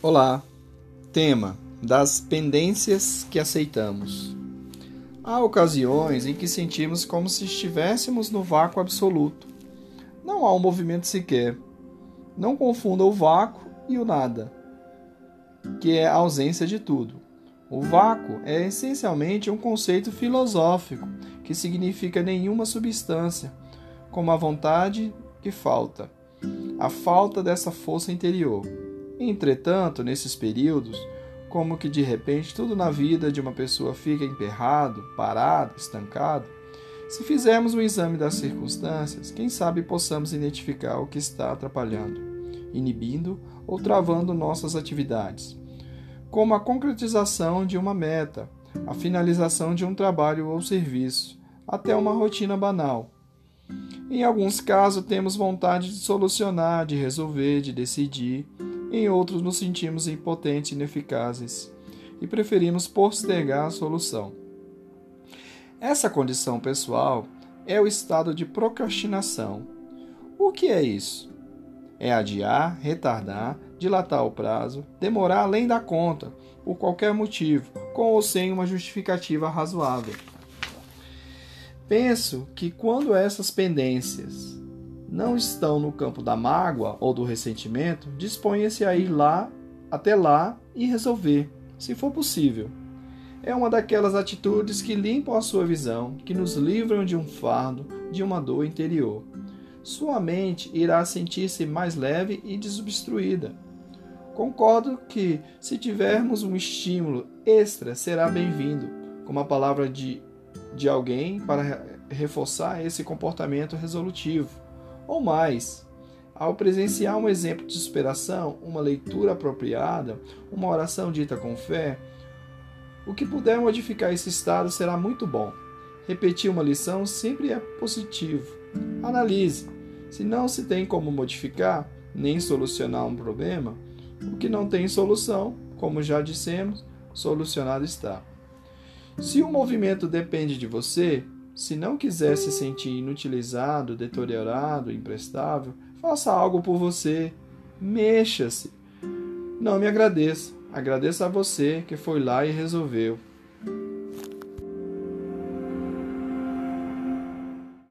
Olá! Tema das pendências que aceitamos. Há ocasiões em que sentimos como se estivéssemos no vácuo absoluto. Não há um movimento sequer. Não confunda o vácuo e o nada, que é a ausência de tudo. O vácuo é essencialmente um conceito filosófico que significa nenhuma substância, como a vontade que falta, a falta dessa força interior. Entretanto, nesses períodos, como que de repente tudo na vida de uma pessoa fica emperrado, parado, estancado, se fizermos um exame das circunstâncias, quem sabe possamos identificar o que está atrapalhando, inibindo ou travando nossas atividades, como a concretização de uma meta, a finalização de um trabalho ou serviço, até uma rotina banal. Em alguns casos, temos vontade de solucionar, de resolver, de decidir, em outros, nos sentimos impotentes e ineficazes e preferimos postergar a solução. Essa condição pessoal é o estado de procrastinação. O que é isso? É adiar, retardar, dilatar o prazo, demorar além da conta, por qualquer motivo, com ou sem uma justificativa razoável. Penso que quando essas pendências não estão no campo da mágoa ou do ressentimento, disponha-se a ir lá, até lá e resolver, se for possível. É uma daquelas atitudes que limpam a sua visão, que nos livram de um fardo, de uma dor interior. Sua mente irá sentir-se mais leve e desobstruída. Concordo que, se tivermos um estímulo extra, será bem-vindo, como a palavra de, de alguém para reforçar esse comportamento resolutivo ou mais. Ao presenciar um exemplo de superação, uma leitura apropriada, uma oração dita com fé, o que puder modificar esse estado será muito bom. Repetir uma lição sempre é positivo. Analise. Se não se tem como modificar nem solucionar um problema, o que não tem solução, como já dissemos, solucionado está. Se o movimento depende de você, se não quiser se sentir inutilizado, deteriorado, imprestável, faça algo por você. Mexa-se. Não me agradeça. Agradeça a você que foi lá e resolveu.